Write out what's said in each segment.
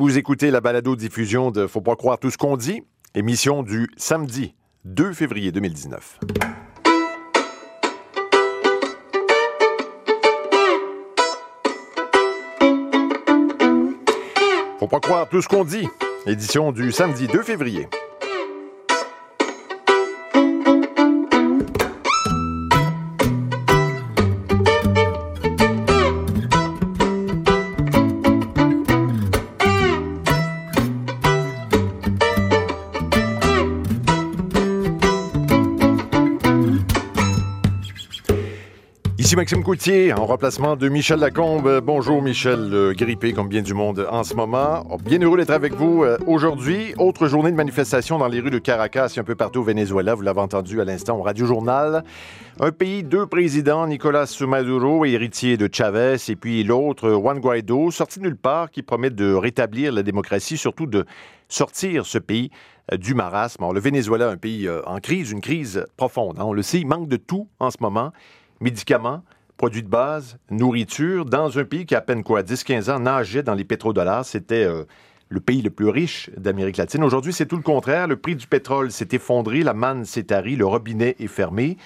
Vous écoutez la balado-diffusion de Faut pas croire tout ce qu'on dit, émission du samedi 2 février 2019. Faut pas croire tout ce qu'on dit, édition du samedi 2 février. Ici Maxime Coutier, en remplacement de Michel Lacombe. Bonjour Michel, grippé comme bien du monde en ce moment. Oh, bien heureux d'être avec vous euh, aujourd'hui. Autre journée de manifestation dans les rues de Caracas et un peu partout au Venezuela. Vous l'avez entendu à l'instant au Radio Journal. Un pays, deux présidents, Nicolas Maduro, héritier de Chavez, et puis l'autre, Juan Guaido, sorti de nulle part, qui promet de rétablir la démocratie, surtout de sortir ce pays euh, du marasme. le Venezuela, un pays euh, en crise, une crise profonde. Hein. On le sait, il manque de tout en ce moment médicaments, produits de base, nourriture, dans un pays qui, à peine quoi, 10-15 ans, nageait dans les pétrodollars. C'était euh, le pays le plus riche d'Amérique latine. Aujourd'hui, c'est tout le contraire. Le prix du pétrole s'est effondré, la manne s'est tarie, le robinet est fermé.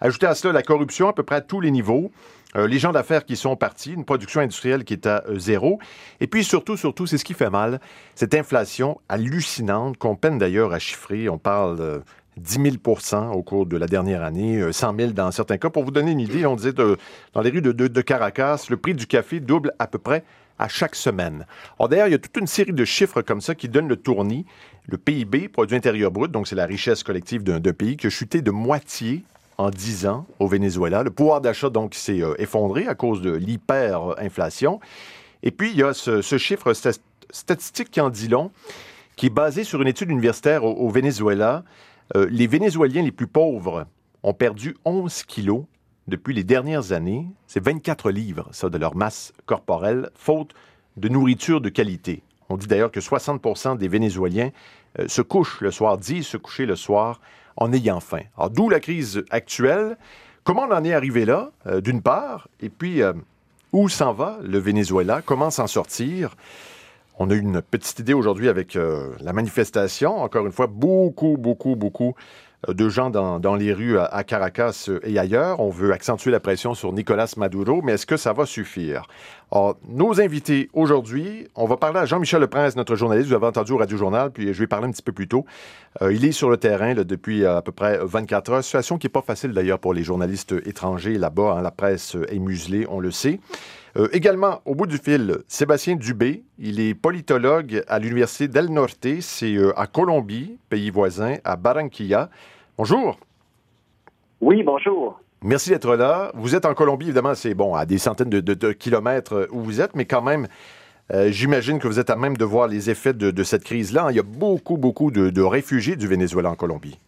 Ajoutez à cela la corruption à peu près à tous les niveaux. Euh, les gens d'affaires qui sont partis, une production industrielle qui est à euh, zéro. Et puis surtout, surtout, c'est ce qui fait mal, cette inflation hallucinante qu'on peine d'ailleurs à chiffrer. On parle 10 000% au cours de la dernière année, 100 euh, 000 dans certains cas. Pour vous donner une idée, on disait dans les rues de, Caracas, le prix du café double à peu près à chaque semaine. Or, d'ailleurs, il y a toute une série de chiffres comme ça qui donnent le tournis. Le PIB, produit intérieur brut, donc c'est la richesse collective d'un pays, qui a chuté de moitié en 10 ans au Venezuela. Le pouvoir d'achat, donc, s'est euh, effondré à cause de l'hyperinflation. Et puis, il y a ce, chiffre statistique qui en dit long, qui est basé sur une étude universitaire au Venezuela euh, les Vénézuéliens les plus pauvres ont perdu 11 kilos depuis les dernières années. C'est 24 livres, ça, de leur masse corporelle, faute de nourriture de qualité. On dit d'ailleurs que 60% des Vénézuéliens euh, se couchent le soir, disent se coucher le soir en ayant faim. Alors, d'où la crise actuelle. Comment on en est arrivé là, euh, d'une part, et puis où s'en va le Venezuela, comment s'en sortir? On a une petite idée aujourd'hui avec euh, la manifestation. Encore une fois, beaucoup, beaucoup, beaucoup euh, de gens dans, les rues à, Caracas euh, et ailleurs. On veut accentuer la pression sur Nicolas Maduro, mais est-ce que ça va suffire? Alors, nos invités aujourd'hui, on va parler à Jean-Michel Leprince, notre journaliste, vous avez entendu au Radio Journal, puis je vais parler un petit peu plus tôt. il est sur le terrain depuis à peu près 24 heures, situation qui n'est pas facile d'ailleurs pour les journalistes étrangers là-bas. Hein. la presse est muselée, on le sait. Euh, également, au bout du fil, Sébastien Dubé, il est politologue à l'Université del Norte, c'est euh, à Colombie, pays voisin, à Barranquilla. Bonjour. Oui, bonjour. Merci d'être là. Vous êtes en Colombie, évidemment, c'est bon, à des centaines de, kilomètres euh, où vous êtes, mais quand même, j'imagine que vous êtes à même de voir les effets de, cette crise-là. Il y a beaucoup, beaucoup de réfugiés du Venezuela en Colombie.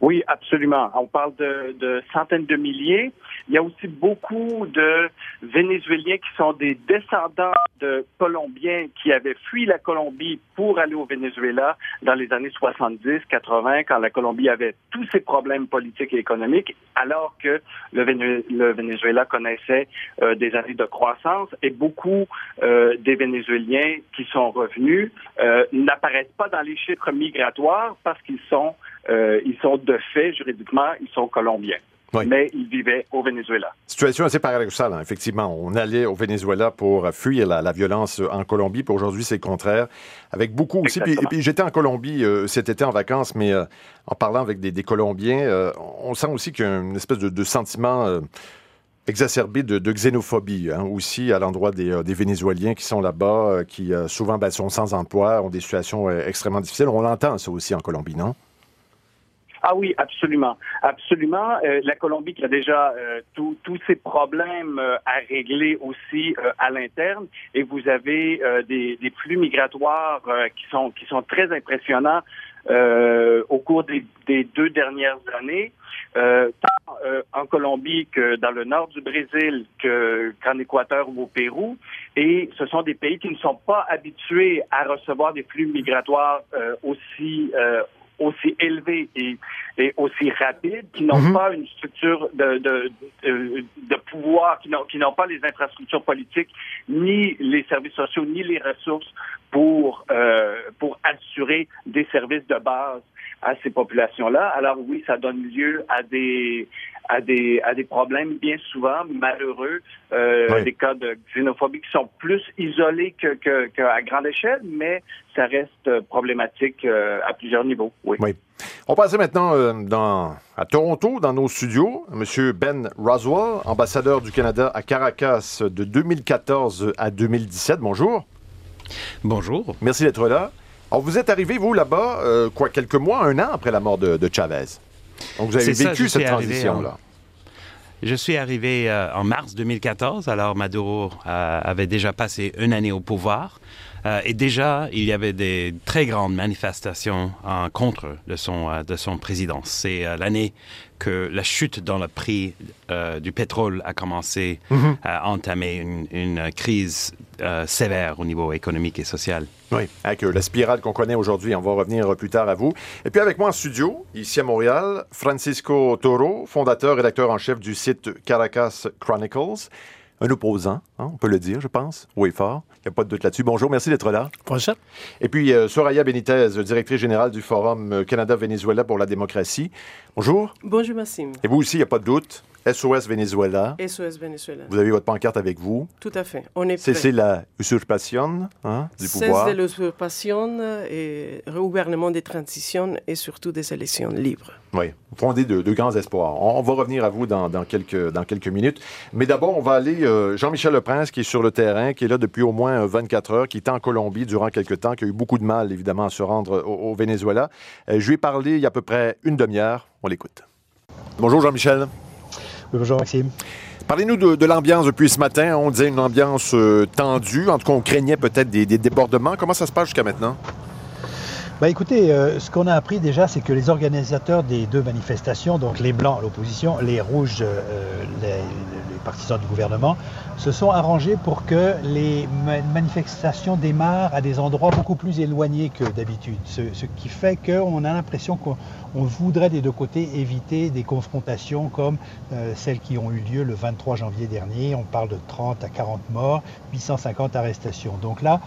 Oui, absolument. On parle de, centaines de milliers. Il y a aussi beaucoup de Vénézuéliens qui sont des descendants de Colombiens qui avaient fui la Colombie pour aller au Venezuela dans les années 70, 80, quand la Colombie avait tous ses problèmes politiques et économiques, alors que le, Venezuela connaissait euh, des années de croissance et beaucoup euh, des Vénézuéliens qui sont revenus euh, n'apparaissent pas dans les chiffres migratoires parce qu'ils sont ils sont de fait, juridiquement, ils sont colombiens. Mais ils vivaient au Venezuela. Situation assez paradoxale, hein, effectivement. On allait au Venezuela pour fuir la, violence en Colombie, puis aujourd'hui, c'est le contraire. Avec beaucoup aussi. Puis, puis j'étais en Colombie euh, cet été en vacances, mais euh, en parlant avec des, Colombiens, on sent aussi qu'il y a une espèce de, sentiment exacerbé de, xénophobie hein, aussi à l'endroit des, Vénézuéliens qui sont là-bas, qui souvent ben, sont sans emploi, ont des situations extrêmement difficiles. On l'entend ça aussi en Colombie, non? Ah oui, absolument, absolument. Euh, la Colombie qui a déjà euh, tous ses problèmes euh, à régler aussi à l'interne, et vous avez des, des, flux migratoires qui sont qui sont très impressionnants au cours des, des, deux dernières années. tant en Colombie que dans le nord du Brésil, qu'en Équateur ou au Pérou. Et ce sont des pays qui ne sont pas habitués à recevoir des flux migratoires aussi aussi élevés et, et aussi rapides, qui n'ont Mhm. pas une structure de, de, de, de pouvoir, qui n'ont, qui n'ont pas les infrastructures politiques, ni les services sociaux, ni les ressources pour, euh, pour assurer des services de base à ces populations-là. Alors oui, ça donne lieu à des à des à des problèmes bien souvent malheureux, euh, Oui. des cas de xénophobie qui sont plus isolés que que- qu'à grande échelle, mais ça reste problématique euh, à plusieurs niveaux. Oui. Oui. On passe maintenant euh, dans, à Toronto, dans nos studios. Monsieur Ben Roswell, ambassadeur du Canada à Caracas de 2014 à 2017. Bonjour. Bonjour. Merci d'être là. Alors, vous êtes arrivé, vous, là-bas, euh, quoi, quelques mois, un an après la mort de, de Chavez. Donc, vous avez ça, vécu cette transition-là. Je suis arrivé euh, en mars 2014, alors Maduro euh, avait déjà passé une année au pouvoir. Euh, et déjà, il y avait des très grandes manifestations en contre de son, euh, de son président. C'est euh, l'année que la chute dans le prix euh, du pétrole a commencé à entamer une, une crise euh, sévère au niveau économique et social. Oui, avec euh, la spirale qu'on connaît aujourd'hui. On va revenir euh, plus tard à vous. Et puis avec moi en studio, ici à Montréal, Francisco Toro, fondateur, rédacteur en chef du site Caracas Chronicles. Un opposant, hein, on peut le dire, je pense. Oui, fort. Il n'y a pas de doute là-dessus. Bonjour, merci d'être là. Bonjour. Et puis euh, Soraya Benitez, directrice générale du Forum euh, Canada-Venezuela pour la démocratie. Bonjour. Bonjour Massim. Et vous aussi, il n'y a pas de doute? SOS Venezuela. SOS Venezuela. Vous avez votre pancarte avec vous. Tout à fait. On est. Cessez la usurpation hein, du Cesse pouvoir. de l'usurpation et gouvernement des transitions et surtout des élections libres. Oui, fondé de, de grands espoirs. On, on va revenir à vous dans, dans quelques, dans quelques minutes. Mais d'abord, on va aller. euh, Jean-Michel Leprince, qui est sur le terrain, qui est là depuis au moins euh, 24 heures, qui est en Colombie durant quelques temps, qui a eu beaucoup de mal, évidemment, à se rendre au, au Venezuela. Euh, je lui ai parlé il y a à peu près une demi-heure. On l'écoute. Bonjour, Jean-Michel. Bonjour Maxime. Parlez-nous de, l'ambiance depuis ce matin. On disait une ambiance euh, tendue. En tout cas, on craignait peut-être des débordements. Comment ça se passe jusqu'à maintenant? Bah écoutez, euh, ce qu'on a appris déjà, c'est que les organisateurs des deux manifestations, donc les blancs, l'opposition, les rouges, euh, les, partisans du gouvernement, se sont arrangés pour que les ma- manifestations démarrent à des endroits beaucoup plus éloignés que d'habitude. Ce, qui fait qu'on a l'impression qu'on on voudrait des deux côtés éviter des confrontations comme euh, celles qui ont eu lieu le 23 janvier dernier. On parle de 30 à 40 morts, 850 arrestations. Donc là,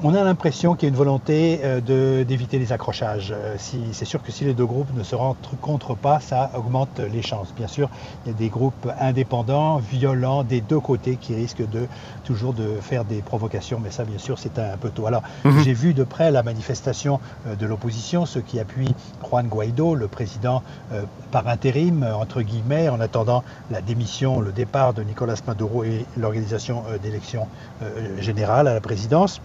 on a l'impression qu'il y a une volonté euh, d'éviter les accrochages. Euh, si- C'est sûr que si les deux groupes ne se rencontrent pas, ça augmente les chances. Bien sûr, il y a des groupes indépendants, violents des deux côtés qui risquent de toujours de faire des provocations, mais ça, bien sûr, c'est un, un peu tôt. Alors, j'ai vu de près la manifestation euh, de l'opposition, ceux qui appuient Juan Guaido, le président par intérim, entre guillemets, en attendant la démission, le départ de Nicolas Maduro et l'organisation d'élections générales à la présidence.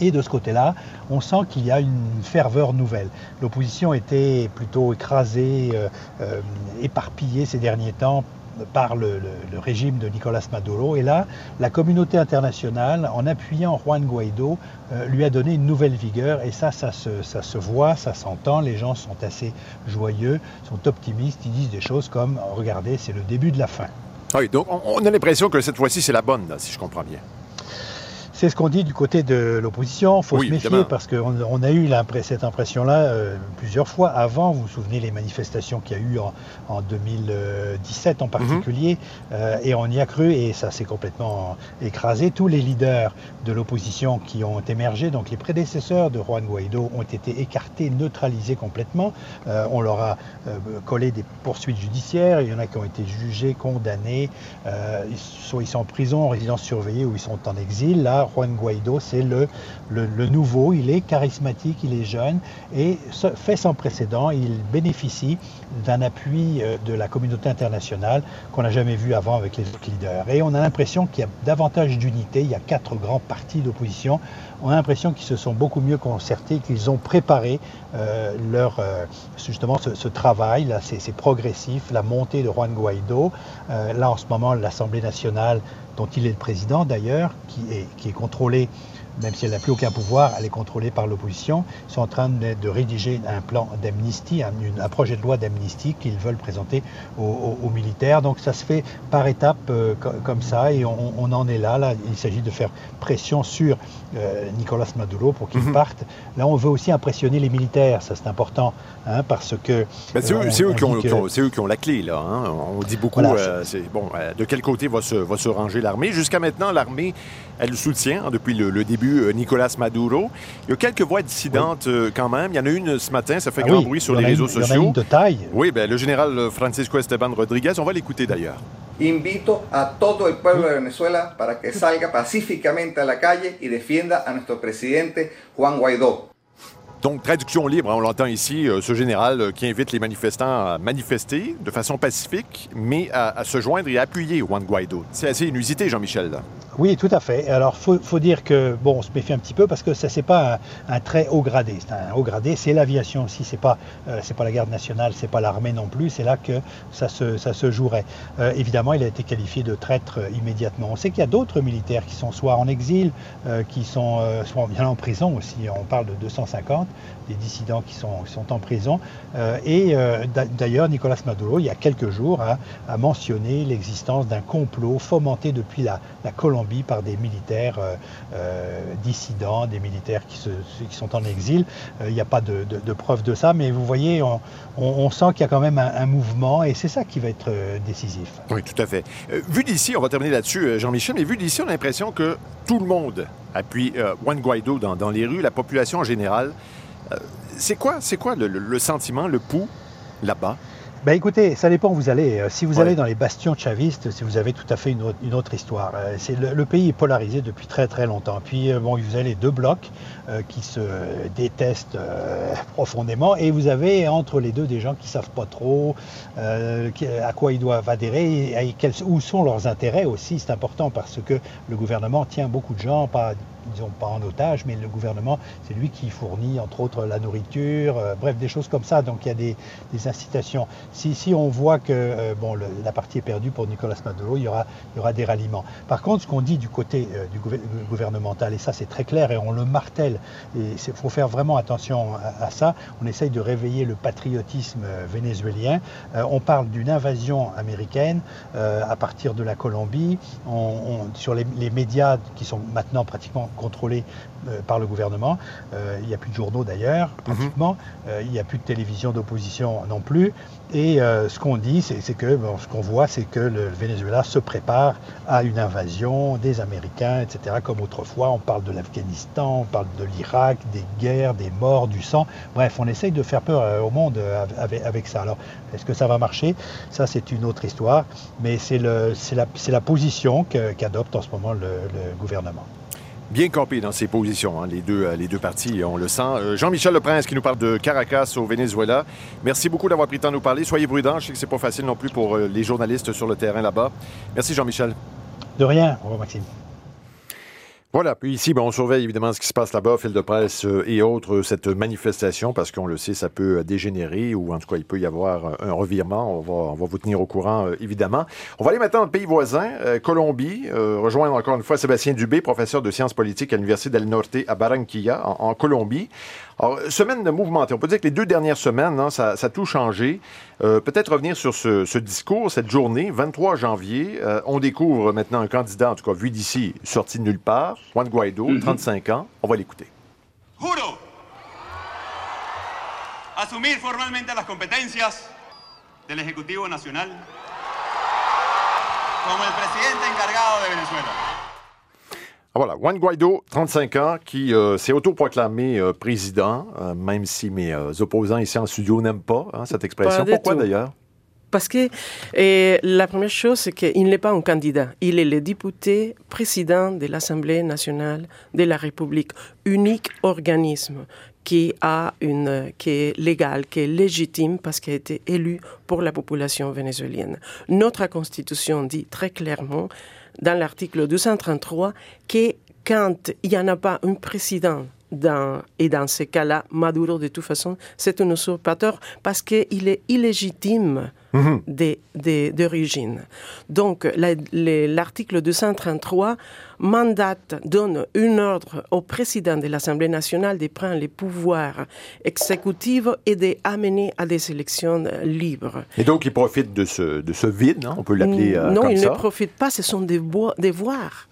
Et de ce côté-là, on sent qu'il y a une ferveur nouvelle. L'opposition était plutôt écrasée, euh, euh, éparpillée ces derniers temps par le, régime de Nicolas Maduro. Et là, la communauté internationale, en appuyant Juan Guaido, euh, lui a donné une nouvelle vigueur. Et ça, ça se, voit, ça s'entend. Les gens sont assez joyeux, sont optimistes. Ils disent des choses comme, regardez, c'est le début de la fin. Ah Oui, donc on, a l'impression que cette fois-ci, c'est la bonne, si je comprends bien. C'est ce qu'on dit du côté de l'opposition. Il faut Oui, se méfier évidemment. parce qu'on on a eu cette impression-là euh, plusieurs fois avant. Vous vous souvenez les manifestations qu'il y a eu en, en 2017 en particulier. euh, et on y a cru et ça s'est complètement écrasé. Tous les leaders de l'opposition qui ont émergé, donc les prédécesseurs de Juan Guaido, ont été écartés, neutralisés complètement. Euh, on leur a collé des poursuites judiciaires. Il y en a qui ont été jugés, condamnés. Ils, sont, ils sont en prison, en résidence surveillée ou ils sont en exil. Là, Juan Guaido, c'est le, nouveau. Il est charismatique, il est jeune et fait sans précédent. Il bénéficie d'un appui euh, de la communauté internationale qu'on n'a jamais vu avant avec les autres leaders. Et on a l'impression qu'il y a davantage d'unité. Il y a quatre grands partis d'opposition. On a l'impression qu'ils se sont beaucoup mieux concertés, qu'ils ont préparé euh, leur, euh, justement ce, travail. Là, c'est progressif. La montée de Juan Guaido. Euh, là, en ce moment, l'Assemblée nationale, dont il est le président d'ailleurs, qui est contrôlée même si elle n'a plus aucun pouvoir, elle est contrôlée par l'opposition, sont en train de, rédiger un plan d'amnistie, un, un, projet de loi d'amnistie qu'ils veulent présenter aux, militaires. Donc ça se fait par étapes euh, comme ça et on, en est là. Là, il s'agit de faire pression sur euh, Nicolas Maduro pour qu'il mhm. parte. Là, on veut aussi impressionner les militaires, ça c'est important, hein, parce que... c'est eux, qui ont la clé, là. Hein. On dit beaucoup, bon, de quel côté va se, va se ranger l'armée. Jusqu'à maintenant, l'armée, elle soutient hein, depuis le, début Nicolas Maduro. Il y a quelques voix dissidentes quand même. Il y en a une ce matin, ça fait ah grand bruit sur les réseaux sociaux. Il y en a une de taille. Oui, ben, le général Francisco Esteban Rodriguez, on va l'écouter d'ailleurs. Invito a todo el pueblo de Venezuela para que salga pacíficamente a la calle y defienda a nuestro presidente Juan Guaidó. Donc, traduction libre, hein, on l'entend ici, euh, ce général euh, qui invite les manifestants à manifester de façon pacifique, mais à, se joindre et à appuyer Juan Guaido. C'est assez inusité, Jean-Michel. Oui, tout à fait. Alors, il faut, dire que, bon, on se méfie un petit peu parce que ça, c'est pas un, très haut gradé. C'est un haut gradé, c'est l'aviation aussi, c'est pas, euh, pas la garde nationale, c'est pas l'armée non plus, c'est là que ça se, ça se jouerait. évidemment, il a été qualifié de traître immédiatement. On sait qu'il y a d'autres militaires qui sont soit en exil, qui sont soit bien en prison aussi. On parle de 250 des dissidents qui sont, sont en prison. Euh, et euh, d'ailleurs, Nicolas Maduro, il y a quelques jours, a, mentionné l'existence d'un complot fomenté depuis la, Colombie par des militaires euh, dissidents, des militaires qui, se, qui, sont en exil. il n'y a pas de, de, preuves de ça, mais vous voyez, on, sent qu'il y a quand même un, mouvement et c'est ça qui va être décisif. Oui, tout à fait. vu d'ici, on va terminer là-dessus, Jean-Michel, mais vu d'ici, on a l'impression que tout le monde appuie Juan Guaido dans, dans les rues, la population en général. Euh, c'est quoi, c'est quoi le, sentiment, le pouls là-bas? Ben écoutez, ça dépend où vous allez. Euh, si vous allez dans les bastions chavistes, si vous avez tout à fait une autre, histoire. Euh, c'est le, pays est polarisé depuis très très longtemps. Puis bon, vous avez deux blocs qui se détestent profondément, et vous avez entre les deux des gens qui savent pas trop à quoi ils doivent adhérer et, où sont leurs intérêts aussi. C'est important parce que le gouvernement tient beaucoup de gens, pas disons pas en otage, mais le gouvernement, c'est lui qui fournit entre autres la nourriture, euh, bref, des choses comme ça. Donc il y a des, incitations. Si, on voit que euh, bon, la partie est perdue pour Nicolas Maduro, il y aura, des ralliements. Par contre, ce qu'on dit du côté euh, du gouvernemental, et ça c'est très clair et on le martèle, il faut faire vraiment attention à, ça, on essaye de réveiller le patriotisme vénézuélien. on parle d'une invasion américaine à partir de la Colombie. Sur les médias qui sont maintenant pratiquement contrôlé euh, par le gouvernement. Euh, il n'y a plus de journaux d'ailleurs, mhm. pratiquement. Euh, il n'y a plus de télévision d'opposition non plus. Et ce qu'on dit, c'est que ce qu'on voit, c'est que le Venezuela se prépare à une invasion des Américains, etc. Comme autrefois, on parle de l'Afghanistan, on parle de l'Irak, des guerres, des morts, du sang. Bref, on essaye de faire peur au monde avec, ça. Alors, est-ce que ça va marcher? Ça, c'est une autre histoire. Mais c'est la, la, position qu'adopte en ce moment le gouvernement bien campé dans ses positions, hein, les, deux, euh, les deux partis, on le sent. Euh, Jean-Michel Leprince qui nous parle de Caracas au Venezuela. Merci beaucoup d'avoir pris le temps de nous parler. Soyez prudents, je sais que c'est pas facile non plus pour euh, les journalistes sur le terrain là-bas. Merci Jean-Michel. De rien. Au revoir Maxime. Voilà, puis ici, ben, on surveille évidemment ce qui se passe là-bas, fil de presse euh, et autres, cette manifestation, parce qu'on le sait, ça peut euh, dégénérer ou en tout cas, il peut y avoir euh, un revirement. On va, on va vous tenir au courant, évidemment. On va aller maintenant dans pays voisin, Colombie, rejoindre encore une fois Sébastien Dubé, professeur de sciences politiques à l'Université del Norte à Barranquilla, en Colombie. Alors, semaine de mouvementée. On peut dire que les deux dernières semaines, hein, ça, ça, a tout changé. Euh, Peut-être revenir sur ce, ce, discours, cette journée, 23 janvier. Euh, on découvre maintenant un candidat, en tout cas vu d'ici, sorti de nulle part, Juan Guaido, 35 mhm. ans. On va l'écouter. Juro asumir formalmente las competencias del Ejecutivo Nacional como el presidente encargado de Venezuela. Ah, voilà, Juan Guaido, 35 ans, qui euh, s'est autoproclamé euh, président, euh, même si mes opposants ici en studio n'aiment pas hein, cette expression. Pourquoi d'ailleurs? Parce que la première chose, c'est qu'il n'est pas un candidat. Il est le député président de l'Assemblée nationale de la République, unique organisme qui a une, qui est légal, qui est légitime parce qu'il a été élu pour la population vénézuélienne. Notre constitution dit très clairement dans l'article 233 que quand il n'y en a pas un président dans, et dans ces cas-là, Maduro, de toute façon, c'est un usurpateur parce qu'il est illégitime mhm. d'origine. Donc, l'article 233 mandate, donne un ordre au président de l'Assemblée nationale de prendre les pouvoirs exécutifs et d'amener à des élections libres. Et donc, il profite de ce, de ce vide, hein? on peut l'appeler euh, comme ça? Non, il ne profite pas, ce sont des devoirs.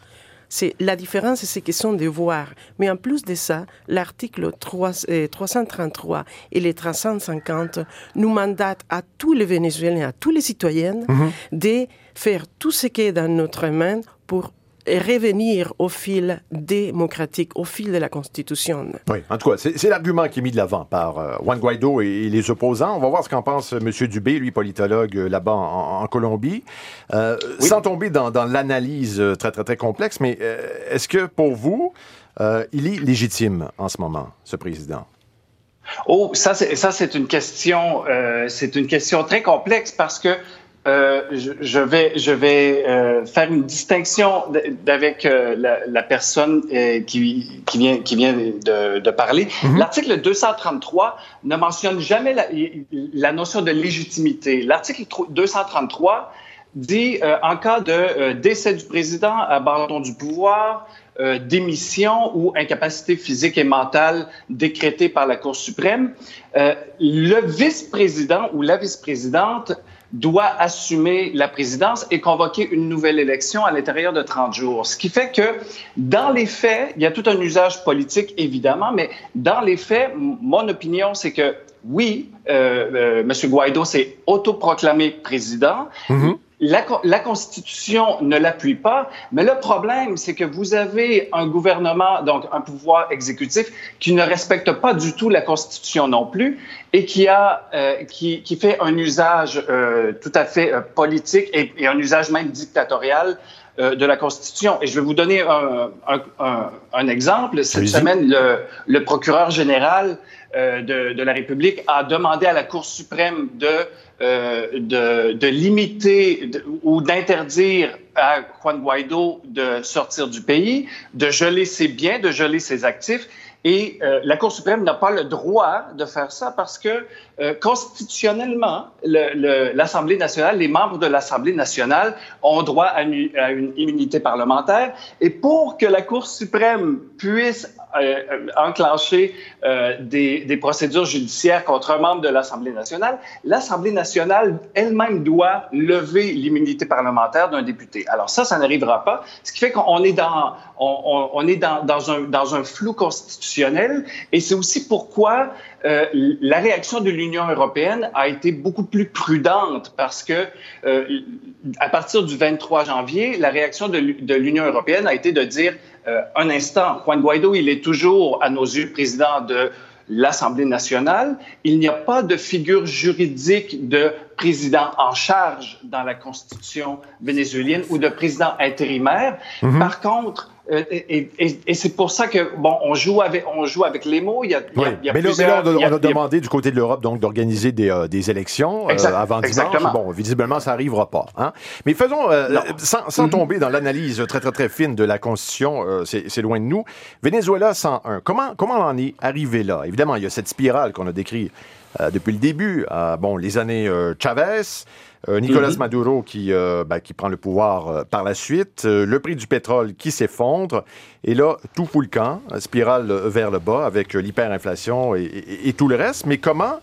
C'est la différence, c'est question de voir. Mais en plus de ça, l'article 333 euh, et les 350 nous mandatent à tous les Vénézuéliens, à tous les citoyens, mhm. de faire tout ce qui est dans notre main pour revenir au fil démocratique, au fil de la Constitution. Oui, en tout cas, c'est l'argument qui est mis de l'avant par euh, Juan Guaido et, les opposants. On va voir ce qu'en pense M. Dubé, lui, politologue euh, là-bas en, Colombie. Euh, sans tomber dans, l'analyse très, très, très complexe, mais est-ce que pour vous, il est légitime en ce moment, ce président? Oh, ça, c'est une question, c'est une question très complexe parce que euh, je, vais, je vais euh, faire une distinction avec euh, la, personne qui, qui, vient, qui vient de, de parler. Mhm. L'article 233 ne mentionne jamais la, la notion de légitimité. L'article 233 dit en cas de décès du président, abandon du pouvoir, démission ou incapacité physique et mentale décrétée par la Cour suprême, le vice-président ou la vice-présidente doit assumer la présidence et convoquer une nouvelle élection à l'intérieur de 30 jours. Ce qui fait que, dans les faits, il y a tout un usage politique, évidemment, mais dans les faits, mon opinion, c'est que oui, euh, euh, M. Guaido s'est autoproclamé président. Mm-hmm. La, Constitution ne l'appuie pas, mais le problème, c'est que vous avez un gouvernement, donc un pouvoir exécutif, qui ne respecte pas du tout la Constitution non plus et qui, a, euh, qui, qui, fait un usage euh, tout à fait euh, politique et, et, un usage même dictatorial de la Constitution. Et je vais vous donner un, un, un, exemple. Cette semaine, le, le, procureur général de, de, la République a demandé à la Cour suprême de euh, de, limiter ou d'interdire à Juan Guaido de sortir du pays, de geler ses biens, de geler ses actifs. Et euh, la Cour suprême n'a pas le droit de faire ça parce que euh, constitutionnellement, l'Assemblée nationale, les membres de l'Assemblée nationale ont droit à une, immunité parlementaire. Et pour que la Cour suprême puisse enclencher euh, des, procédures judiciaires contre un membre de l'Assemblée nationale, l'Assemblée nationale elle-même doit lever l'immunité parlementaire d'un député. Alors ça, ça n'arrivera pas, ce qui fait qu'on est dans, on, est dans, un, dans un flou constitutionnel, et c'est aussi pourquoi euh, la réaction de l'Union européenne a été beaucoup plus prudente parce que euh, à partir du 23 janvier, la réaction de l'Union européenne a été de dire euh, un instant, Juan Guaido, il est toujours à nos yeux président de l'Assemblée nationale. Il n'y a pas de figure juridique de président en charge dans la Constitution vénézuélienne ou de président intérimaire. Mm-hmm. Par contre, euh, et, et, c'est pour ça que, bon, on joue avec, on joue avec les mots. Il y a, il y a, mais, là, on, a, demandé du côté de l'Europe donc d'organiser des, euh, des, élections euh, avant dimanche. Bon, visiblement, ça n'arrivera pas. Hein? Mais faisons, sans, sans mm-hmm. tomber dans l'analyse très, très, très fine de la Constitution, c'est loin de nous. Venezuela 101, comment, comment on en est arrivé là? Évidemment, il y a cette spirale qu'on a décrite depuis le début. bon, les années Chavez, euh, Nicolas mhm. Maduro qui, euh, ben, qui prend le pouvoir euh, par la suite, le prix du pétrole qui s'effondre, et là, tout fout le camp, spirale vers le bas avec l'hyperinflation et, tout le reste. Mais comment,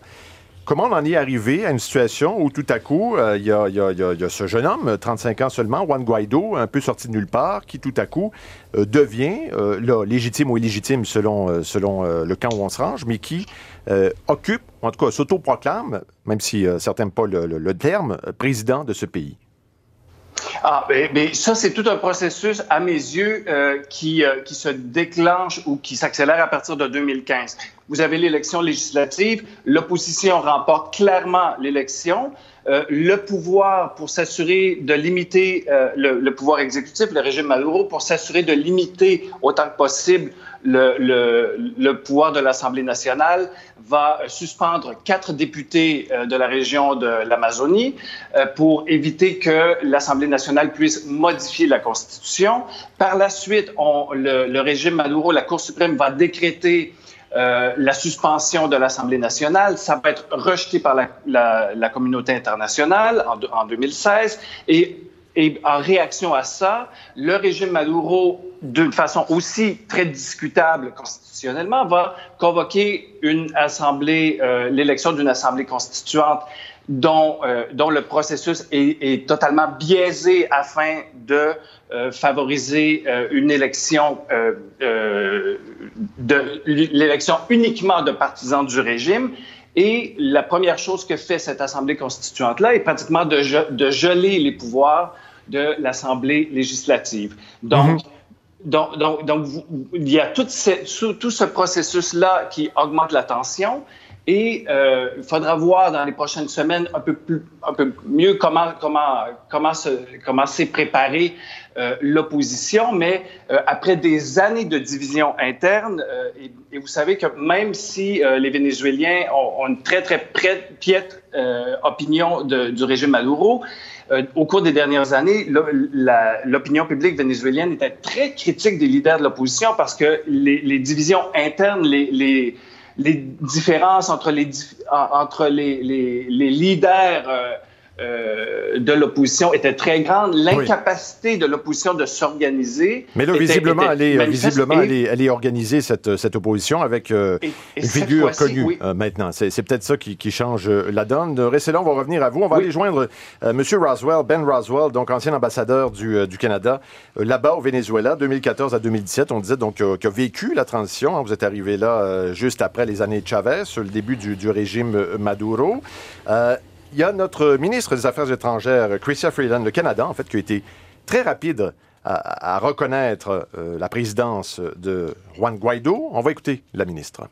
comment on en est arrivé à une situation où tout à coup, il y, a, ce jeune homme, 35 ans seulement, Juan Guaido, un peu sorti de nulle part, qui tout à coup devient, là, légitime ou illégitime selon, selon le camp où on se range, mais qui euh, occupe, en tout cas s'autoproclame, même si euh, certains n'aiment pas le, terme, euh, président de ce pays. Ah, mais, ça, c'est tout un processus, à mes yeux, qui se déclenche ou qui s'accélère à partir de 2015. Vous avez l'élection législative, l'opposition remporte clairement l'élection. le pouvoir pour s'assurer de limiter le, le, pouvoir exécutif, le régime Maduro, pour s'assurer de limiter autant que possible le, pouvoir de l'Assemblée nationale, va suspendre quatre députés euh, de la région de l'Amazonie euh, pour éviter que l'Assemblée nationale puisse modifier la Constitution. Par la suite, le, régime Maduro, la Cour suprême va décréter euh, la suspension de l'Assemblée nationale. Ça va être rejeté par la, communauté internationale en, en 2016 et et en réaction à ça, le régime Maduro, d'une façon aussi très discutable constitutionnellement, va convoquer une assemblée, euh, l'élection d'une assemblée constituante dont, euh, dont le processus est, est, totalement biaisé afin de euh, favoriser euh, une élection, de l'élection uniquement de partisans du régime. Et la première chose que fait cette Assemblée constituante-là est pratiquement de, de, geler les pouvoirs de l'Assemblée législative. Donc, mm -hmm. donc, donc, donc, il y a tout ce, tout ce processus-là qui augmente la tension. Et euh, il faudra voir dans les prochaines semaines un peu, plus, un peu mieux comment, comment, comment, se, comment s'est préparée euh, l'opposition. Mais euh, après des années de division interne, euh, et, et, vous savez que même si euh, les Vénézuéliens ont, ont, une très, très piètre euh, opinion de, du régime Maduro, au cours des dernières années, l'opinion publique vénézuélienne était très critique des leaders de l'opposition parce que les, les, divisions internes, les, les les différences entre les, entre les, les, les leaders euh, euh, de l'opposition était très grande. L'incapacité oui. de l'opposition de s'organiser. Mais là, était, visiblement, était elle est, visiblement et, elle, est, elle est organisée, cette, cette opposition, avec euh, et, une figure connue oui. euh, maintenant. C'est peut-être ça qui, qui, change euh, la donne. Restez là, on va revenir à vous. On va oui. aller joindre euh, M. Roswell, Ben Roswell, donc ancien ambassadeur du, euh, du Canada, là-bas au Venezuela, 2014 à 2017. On disait donc qui a vécu la transition. Hein. Vous êtes arrivé là juste après les années de Chavez, le début du, du régime Maduro il y a notre ministre des Affaires étrangères, Chrystia Freeland, le Canada, en fait, qui a été très rapide à, reconnaître euh, la présidence de Juan Guaido. On va écouter la ministre.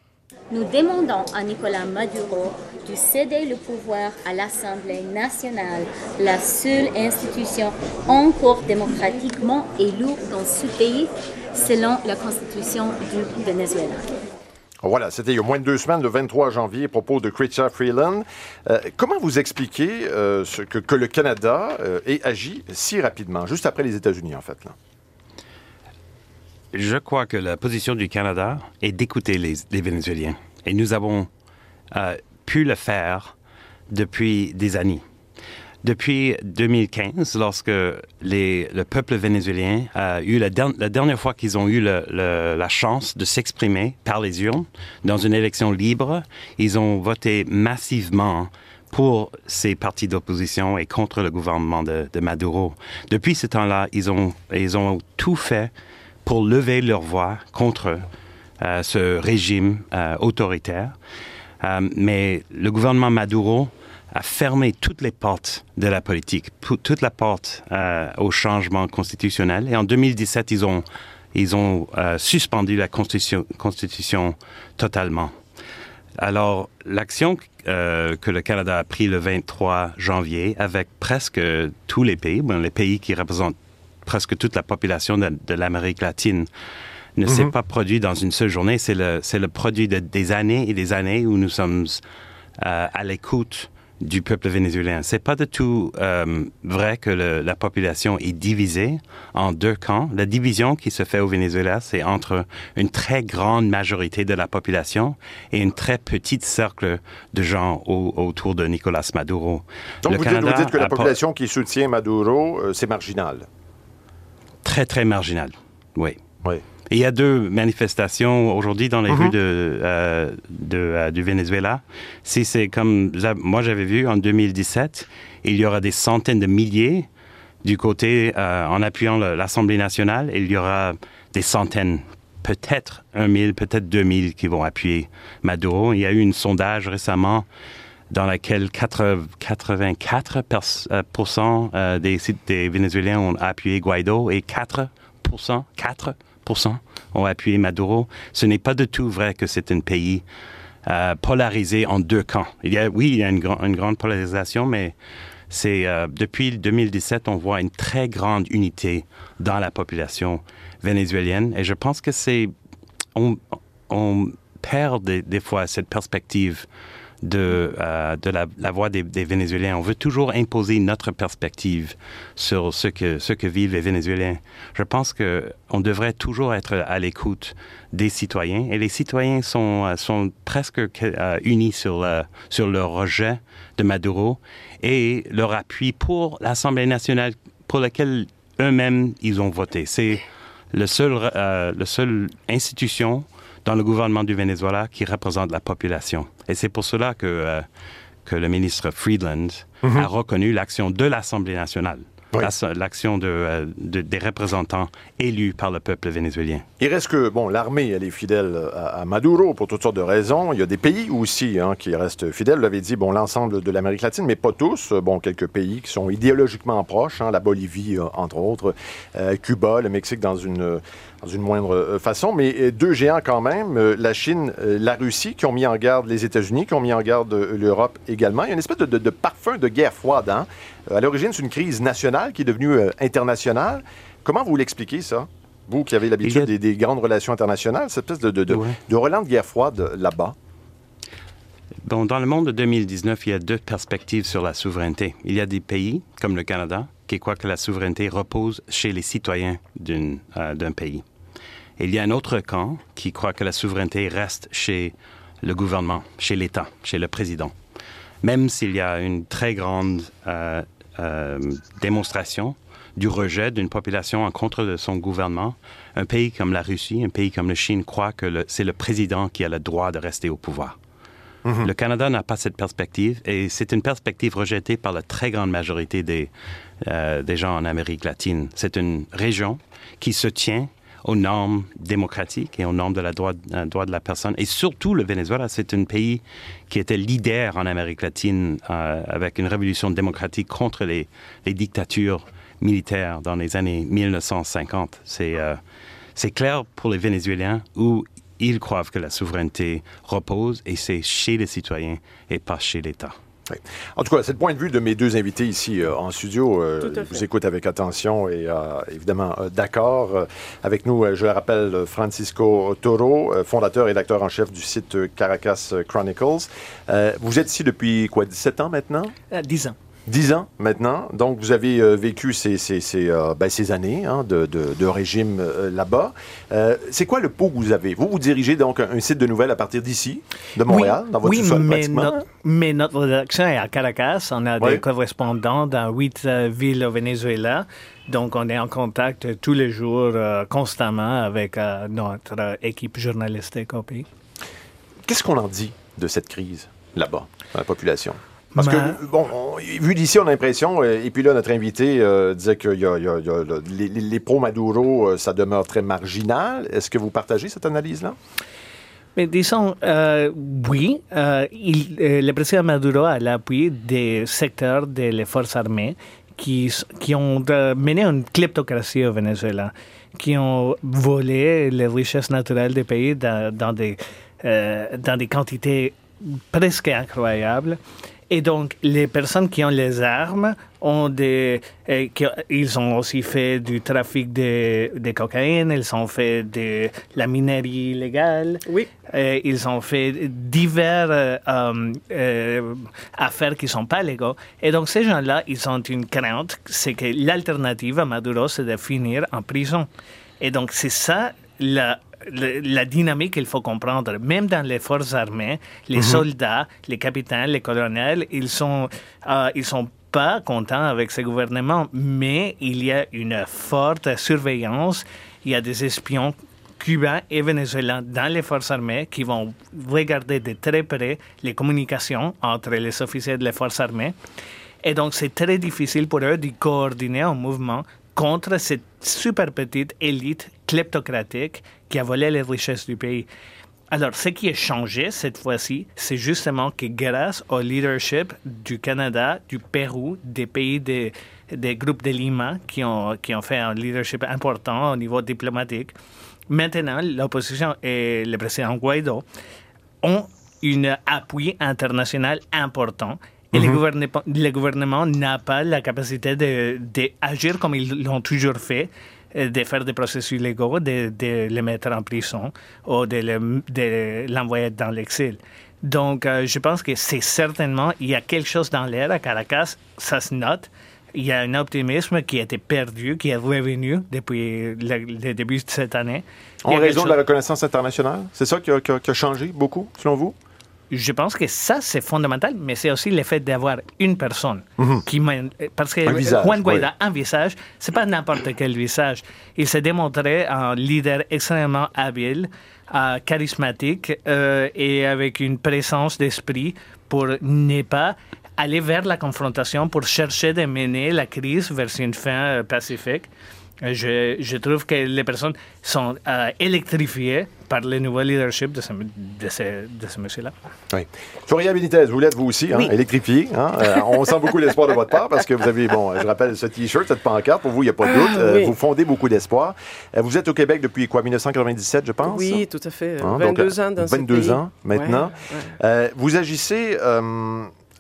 Nous demandons à Nicolas Maduro de céder le pouvoir à l'Assemblée nationale, la seule institution encore démocratiquement élue dans ce pays selon la constitution du Venezuela. Voilà, c'était il y a moins de deux semaines, le 23 janvier, à propos de Chrystia Freeland. Euh, comment vous expliquez euh, que, le Canada euh, ait agi si rapidement, juste après les États-Unis, en fait? Là? Je crois que la position du Canada est d'écouter les, les, Vénézuéliens. Et nous avons pu le faire depuis des années. Depuis 2015, lorsque le peuple vénézuélien a eu la, der la dernière fois qu'ils ont eu la chance de s'exprimer par les urnes dans une élection libre, ils ont voté massivement pour ces partis d'opposition et contre le gouvernement de, de Maduro. Depuis ce temps-là, ils ont, ils ont tout fait pour lever leur voix contre euh, ce régime euh, autoritaire. Euh, mais le gouvernement Maduro a fermé toutes les portes de la politique, toute la porte euh, au changement constitutionnel. Et en 2017, ils ont, ils ont euh, suspendu la constitution, constitution totalement. Alors, l'action euh, que le Canada a pris le 23 janvier avec presque tous les pays, bon, les pays qui représentent presque toute la population de, de l'Amérique latine, ne mm -hmm. s'est pas produit dans une seule journée. C'est le, le produit de, des années et des années où nous sommes euh, à l'écoute du peuple vénézuélien. C'est pas du tout euh, vrai que le, la population est divisée en deux camps. La division qui se fait au Venezuela, c'est entre une très grande majorité de la population et une très petite cercle de gens au, autour de Nicolas Maduro. Donc le vous, Canada dites, vous dites que la population qui soutient Maduro, euh, c'est marginal. Très, très marginal, oui. Oui. Et il y a deux manifestations aujourd'hui dans les mm -hmm. rues de, euh, de, euh, du Venezuela. Si c'est comme moi j'avais vu en 2017, il y aura des centaines de milliers du côté euh, en appuyant l'Assemblée nationale. Et il y aura des centaines, peut-être 1000, peut-être 2000 qui vont appuyer Maduro. Il y a eu un sondage récemment dans laquelle 84% des, des Vénézuéliens ont appuyé Guaido et 4%, 4 ont appuyé Maduro. Ce n'est pas du tout vrai que c'est un pays euh, polarisé en deux camps. Il y a, oui, il y a une, grand, une grande polarisation, mais c'est euh, depuis 2017, on voit une très grande unité dans la population vénézuélienne. Et je pense que c'est on, perd des fois cette perspective de, euh, de la, la voix des, des, Vénézuéliens. On veut toujours imposer notre perspective sur ce que, ce que vivent les Vénézuéliens. Je pense qu'on devrait toujours être à l'écoute des citoyens et les citoyens sont, euh, sont presque euh, unis sur, euh, sur leur rejet de Maduro et leur appui pour l'Assemblée nationale pour laquelle eux-mêmes ils ont voté. C'est le seul, euh, le seul institution dans le gouvernement du Venezuela qui représente la population. Et c'est pour cela que, euh, que le ministre Friedland mm -hmm. a reconnu l'action de l'Assemblée nationale. Oui. L'action de, euh, de, des représentants élus par le peuple vénézuélien. Il reste que, bon, l'armée, elle est fidèle à, à, Maduro pour toutes sortes de raisons. Il y a des pays aussi hein, qui restent fidèles. Vous l'avez dit, bon, l'ensemble de l'Amérique latine, mais pas tous. Bon, quelques pays qui sont idéologiquement proches, hein, la Bolivie, entre autres, euh, Cuba, le Mexique dans une, dans une moindre euh, façon. Mais deux géants quand même, la Chine, la Russie, qui ont mis en garde les États-Unis, qui ont mis en garde l'Europe également. Il y a une espèce de, de, de parfum de guerre froide. Hein? À l'origine, c'est une crise nationale qui est devenue euh, internationale. Comment vous l'expliquez, ça? Vous qui avez l'habitude a... des, des, grandes relations internationales, cette espèce de, de, de, ouais. de relance de guerre froide là-bas? Bon, dans le monde de 2019, il y a deux perspectives sur la souveraineté. Il y a des pays, comme le Canada, qui croient que la souveraineté repose chez les citoyens d'un euh, pays. Et il y a un autre camp qui croit que la souveraineté reste chez le gouvernement, chez l'État, chez le président même s'il y a une très grande euh, euh, démonstration du rejet d'une population en contre de son gouvernement, un pays comme la Russie, un pays comme la Chine croit que c'est le président qui a le droit de rester au pouvoir. -hmm. Le Canada n'a pas cette perspective et c'est une perspective rejetée par la très grande majorité des, euh, des gens en Amérique latine. C'est une région qui se tient aux normes démocratiques et aux normes de la euh, droit de la personne. Et surtout, le Venezuela, c'est un pays qui était leader en Amérique latine euh, avec une révolution démocratique contre les, les, dictatures militaires dans les années 1950. C'est euh, clair pour les Vénézuéliens où ils croient que la souveraineté repose et c'est chez les citoyens et pas chez l'État. En tout cas, c'est le point de vue de mes deux invités ici euh, en studio. Euh, ils vous écoutent avec attention et euh, évidemment euh, d'accord. avec nous, je le rappelle, Francisco Toro, fondateur et rédacteur en chef du site Caracas Chronicles. vous êtes ici depuis quoi, 17 ans maintenant? 10 ans. Dix ans maintenant. Donc, vous avez euh, vécu ces, ces, ces, euh, ben, ces années hein, de, de, de, régime euh, là-bas. c'est quoi le pot que vous avez? Vous, vous dirigez donc un, un site de nouvelles à partir d'ici, de Montréal, oui, dans votre oui, sous-sol, mais, notre, mais notre rédaction est à Caracas. On a oui. des correspondants dans huit villes au Venezuela. Donc, on est en contact tous les jours, constamment, avec notre équipe journalistique au pays. Qu'est-ce qu'on en dit de cette crise là-bas, dans la population? Parce que, bon, on, vu d'ici, on a l'impression, et puis là, notre invité euh, disait que y a, y a, y a, les, les pro-Maduro, euh, ça demeure très marginal. Est-ce que vous partagez cette analyse-là? Mais disons, euh, oui, il, le président Maduro a l'appui des secteurs des forces armées qui, qui ont mené une kleptocratie au Venezuela, qui ont volé les richesses naturelles des pays dans, dans des, dans des quantités presque incroyables. Et donc, les personnes qui ont les armes ont des, euh, qui, ils ont aussi fait du trafic de, de, cocaïne, ils ont fait de la minerie illégale, oui. Euh, ils ont fait divers euh, euh, affaires qui sont pas légaux. Et donc, ces gens-là, ils ont une crainte, c'est que l'alternative à Maduro, c'est de finir en prison. Et donc, c'est ça la le, la dynamique qu'il faut comprendre. Même dans les forces armées, les mm -hmm. soldats, les capitaines, les colonels, ils sont, euh, ils sont pas contents avec ce gouvernement, mais il y a une forte surveillance. Il y a des espions cubains et vénézuéliens dans les forces armées qui vont regarder de très près les communications entre les officiers des forces armées. Et donc, c'est très difficile pour eux de coordonner un mouvement contre cette super petite élite kleptocratique qui a volé les richesses du pays. Alors, ce qui a changé cette fois-ci, c'est justement que grâce au leadership du Canada, du Pérou, des pays des, des groupes de Lima qui ont, qui ont fait un leadership important au niveau diplomatique, maintenant l'opposition et le président Guaido ont un appui international important et mm -hmm. le gouvernement, le gouvernement n'a pas la capacité d'agir de, de comme ils l'ont toujours fait, de faire des processus légaux, de, de les mettre en prison ou de l'envoyer dans l'exil. Donc, je pense que c'est certainement, il y a quelque chose dans l'air à Caracas, ça se note. Il y a un optimisme qui a été perdu, qui est revenu depuis le, début de cette année. En raison de la reconnaissance internationale, c'est ça qui a changé beaucoup, selon vous? Je pense que ça, c'est fondamental, mais c'est aussi le fait d'avoir une personne mhm. qui Parce que Juan Guaidó, un visage, c'est pas n'importe quel visage. Il s'est démontré un leader extrêmement habile, euh, charismatique euh, et avec une présence d'esprit pour ne pas aller vers la confrontation, pour chercher de mener la crise vers une fin euh, pacifique. Je, je, trouve que les personnes sont euh, électrifiées par le nouveau leadership de ce, de ce, de ce monsieur-là. Oui. Floria Benitez, vous l'êtes vous aussi, hein, électrifié. Hein? Euh, on sent beaucoup d'espoir de votre part parce que vous avez, bon, je rappelle ce T-shirt, cette pancarte, pour vous, il n'y a pas de doute. Ah, euh, vous fondez beaucoup d'espoir. vous êtes au Québec depuis quoi, 1997, je pense? Oui, tout à fait. 22 hein, ans dans 22 ans maintenant. vous agissez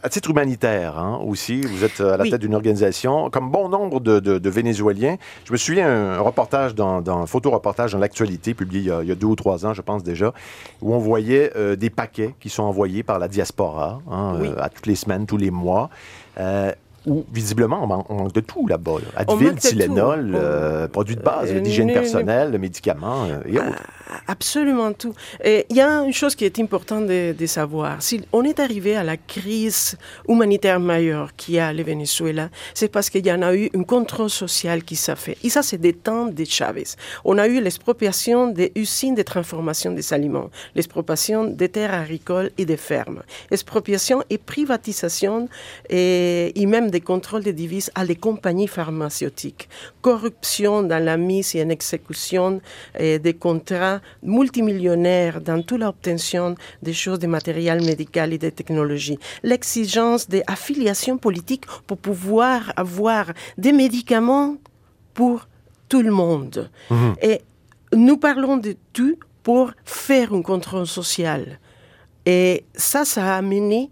à titre humanitaire hein, aussi, vous êtes à la tête d'une organisation. Comme bon nombre de, Vénézuéliens, je me souviens un reportage, dans, un photo-reportage dans l'actualité, publié il y, a, deux ou trois ans, je pense déjà, où on voyait euh, des paquets qui sont envoyés par la diaspora hein, euh, à toutes les semaines, tous les mois. Euh, où, visiblement, on, manque de tout là-bas. Advil, Tylenol, euh, produits de base, euh, d'hygiène personnelle, médicaments euh, et autres. Absolument tout. Et il y a une chose qui est importante de, savoir. Si on est arrivé à la crise humanitaire majeure qu'il y a au Venezuela, c'est parce qu'il y en a eu un contrôle social qui s'est fait. Et ça, c'est des temps de Chavez. On a eu l'expropriation des usines de transformation des aliments, l'expropriation des terres agricoles et des fermes, expropriation et privatisation et, et même des contrôles des devises à les compagnies pharmaceutiques, corruption dans la mise et en exécution des contrats multimillionnaires dans toute l'obtention des choses de matériel médical et de technologie, l'exigence des affiliations politiques pour pouvoir avoir des médicaments pour tout le monde. Mhm. Et nous parlons de tout pour faire un contrôle social. Et ça, ça a amené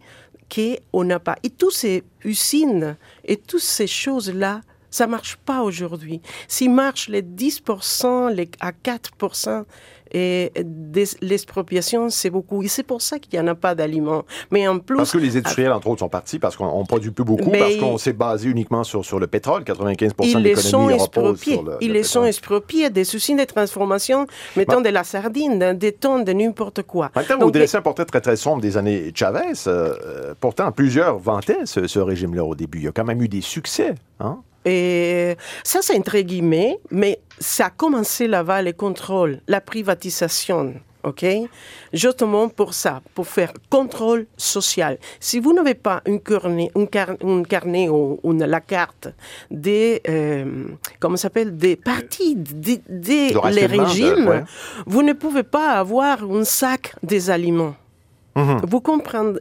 qu'on n'a pas. Et toutes ces usines et toutes ces choses-là, ça ne marche pas aujourd'hui. S'il marche les 10%, les, à 4%, et l'expropriation, c'est beaucoup. Et c'est pour ça qu'il n'y en a pas d'aliments. Mais en plus. Parce que les industriels, entre autres, sont partis parce qu'on produit plus beaucoup, parce qu'on s'est basé uniquement sur, sur le pétrole. 95 de l'économie repose sur le Ils les sont expropriés des usines de transformation, mettons de la sardine, des tonnes de n'importe quoi. Temps, vous dressez un portrait très, très sombre des années Chavez. Euh, pourtant, plusieurs vantaient ce, ce régime-là au début. Il y a quand même eu des succès. Hein? Et ça, c'est entre guillemets, mais ça a commencé là-bas, les contrôles, la privatisation. OK? Justement pour ça, pour faire contrôle social. Si vous n'avez pas un carnet, un, carnet ou une, la carte des, euh, comment s'appelle, des partis, des, les régimes, vous ne pouvez pas avoir un sac des aliments. Mhm.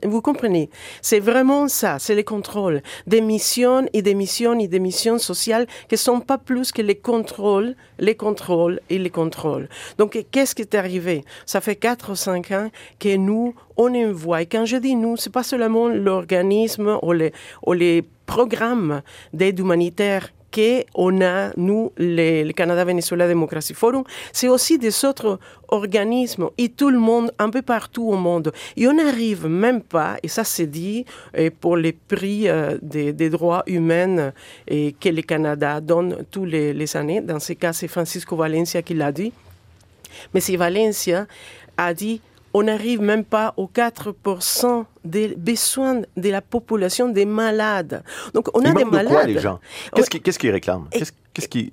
Vous, comprenez, C'est vraiment ça, c'est les contrôles. Des missions et des missions et des missions sociales qui ne sont pas plus que les contrôles, les contrôles et les contrôles. Donc, qu'est-ce qui est arrivé? Ça fait 4 ou 5 ans que nous, on envoie, et quand je dis nous, c'est pas seulement l'organisme ou les programmes d'aide humanitaire qu'on a, nous, le, Canada-Venezuela Democracy Forum, c'est aussi des autres organismes et tout le monde, un peu partout au monde. Et on n'arrive même pas, et ça c'est dit pour les prix euh, des, droits humains et que le Canada donne tous les, les années. Dans ce cas, c'est Francisco Valencia qui l'a dit. Mais si Valencia a dit on n'arrive même pas aux 4% des besoins de la population des malades. Donc on a des malades. De quoi, les gens? Qu'est-ce qu'ils réclament? Qu'est-ce qui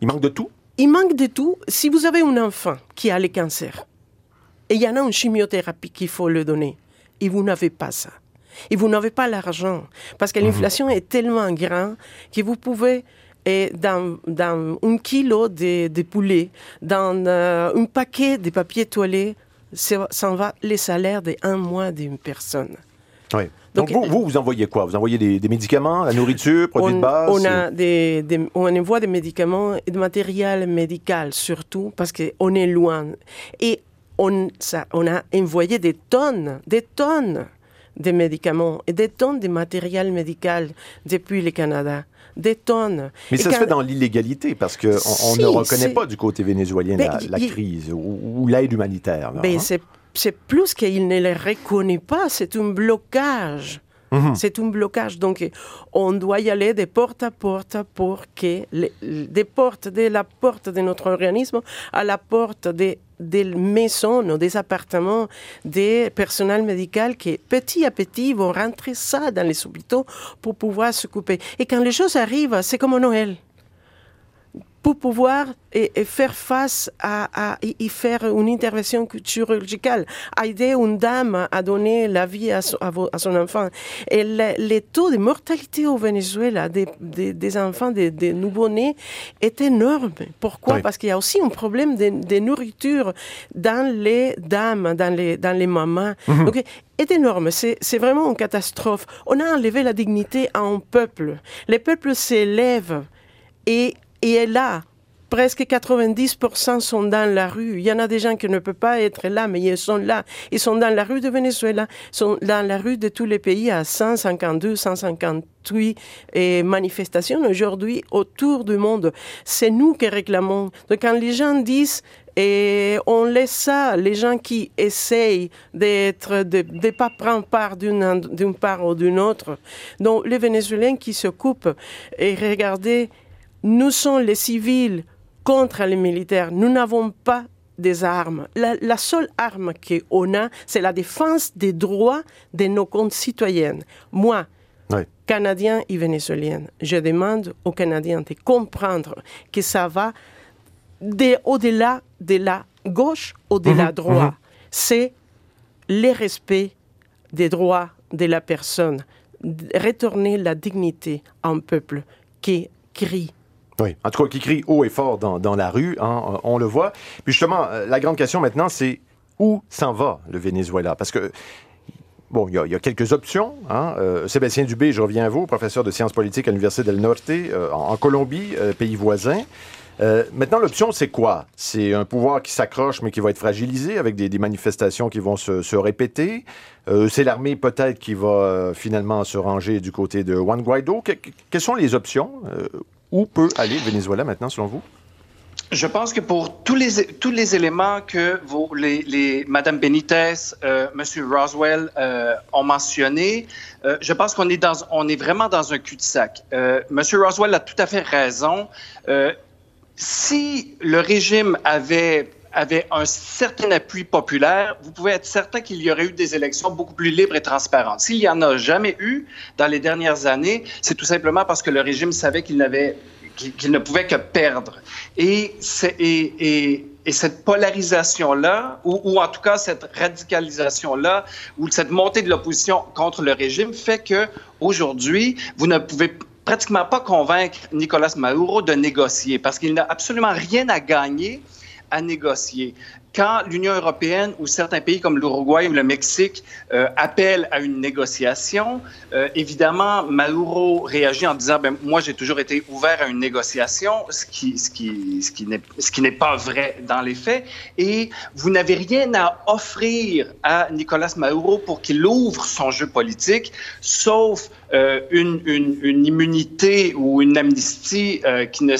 Il manque de tout? Il manque de tout. Si vous avez un enfant qui a le cancer et il y en a une chimiothérapie qu'il faut le donner, et vous n'avez pas ça. Et vous n'avez pas l'argent. Parce que mhm. l'inflation est tellement grande que vous pouvez et dans, dans un kilo de, de poulet, dans euh, un paquet de papier toilé, ça va les salaires d'un mois d'une personne. Oui. Donc, vous, vous, vous, envoyez quoi? Vous envoyez des, médicaments, la nourriture, produits de base On, a des, on envoie des médicaments et du matériel médical surtout parce qu'on est loin. Et on, ça, on a envoyé des tonnes, des tonnes de médicaments et des tonnes de matériel médical depuis le Canada. Des tonnes. Mais ça se fait dans l'illégalité parce qu'on on ne reconnaît pas du côté vénézuélien la, crise ou, l'aide humanitaire. Ben, hein? C'est plus qu'il ne les reconnaît pas, c'est un blocage. Mhm. C'est un blocage. Donc, on doit y aller de porte à porte pour que, les, des portes, de la porte de notre organisme à la porte des, des maisons des appartements des personnels médicaux qui, petit à petit, vont rentrer ça dans les hôpitaux pour pouvoir se couper. Et quand les choses arrivent, c'est comme Noël pour pouvoir et, faire face à, y faire une intervention chirurgicale, aider une dame à donner la vie à, son, enfant. Et le, taux de mortalité au Venezuela des, des, enfants, des, nouveau-nés, est énorme. Pourquoi? Parce qu'il y a aussi un problème de, nourriture dans les dames, dans les, dans les mamans. Mhm. Donc, est énorme. C'est vraiment une catastrophe. On a enlevé la dignité à un peuple. Les peuples s'élèvent et et là, presque 90% sont dans la rue. Il y en a des gens qui ne peuvent pas être là, mais ils sont là. Ils sont dans la rue de Venezuela, ils sont dans la rue de tous les pays à 152, 158 et manifestations aujourd'hui autour du monde. C'est nous qui réclamons. Donc quand les gens disent et on laisse ça, les gens qui essayent de ne pas prendre part d'une part ou d'une autre. Donc les Vénézuéliens qui se coupent et regardez nous sommes les civils contre les militaires. Nous n'avons pas des armes. La, seule arme qu'on a, c'est la défense des droits de nos concitoyens. Moi, Canadien et Vénézuélien, je demande aux Canadiens de comprendre que ça va au-delà de la gauche, au-delà de mhm, droit. Mhm. C'est le respect des droits de la personne, retourner la dignité à un peuple qui crie oui, en tout cas, qui crie haut et fort dans, dans la rue, hein, on le voit. Puis justement, euh, la grande question maintenant, c'est où s'en va le Venezuela? Parce que Bon, il y, a quelques options. Hein. Euh, Sébastien Dubé, je reviens à vous, professeur de sciences politiques à l'Université del Norte, euh, en, Colombie, pays voisin. maintenant, l'option, c'est quoi? C'est un pouvoir qui s'accroche, mais qui va être fragilisé avec des, manifestations qui vont se répéter. c'est l'armée peut-être qui va finalement se ranger du côté de Juan Guaido. quelles sont les options? Où peut aller le Venezuela maintenant, selon vous? Je pense que pour tous les, tous les éléments que Mme Benitez, euh, M. Roswell euh, ont mentionnés, euh, je pense qu'on est, est vraiment dans un cul-de-sac. Euh, M. Roswell a tout à fait raison. Si le régime avait avait un certain appui populaire, vous pouvez être certain qu'il y aurait eu des élections beaucoup plus libres et transparentes. S'il n'y en a jamais eu dans les dernières années, c'est tout simplement parce que le régime savait qu'il n'avait qu'il ne pouvait que perdre. Et, et, et, cette polarisation-là, ou, ou, en tout cas cette radicalisation-là, ou cette montée de l'opposition contre le régime, fait que aujourd'hui, vous ne pouvez pratiquement pas convaincre Nicolas Maduro de négocier, parce qu'il n'a absolument rien à gagner à négocier quand l'Union européenne ou certains pays comme l'Uruguay ou le Mexique euh, appellent à une négociation, euh, évidemment, Maduro réagit en disant ben, Moi, j'ai toujours été ouvert à une négociation, ce qui, n'est, pas vrai dans les faits. Et vous n'avez rien à offrir à Nicolas Maduro pour qu'il ouvre son jeu politique, sauf euh, une, immunité ou une amnistie qui, ne,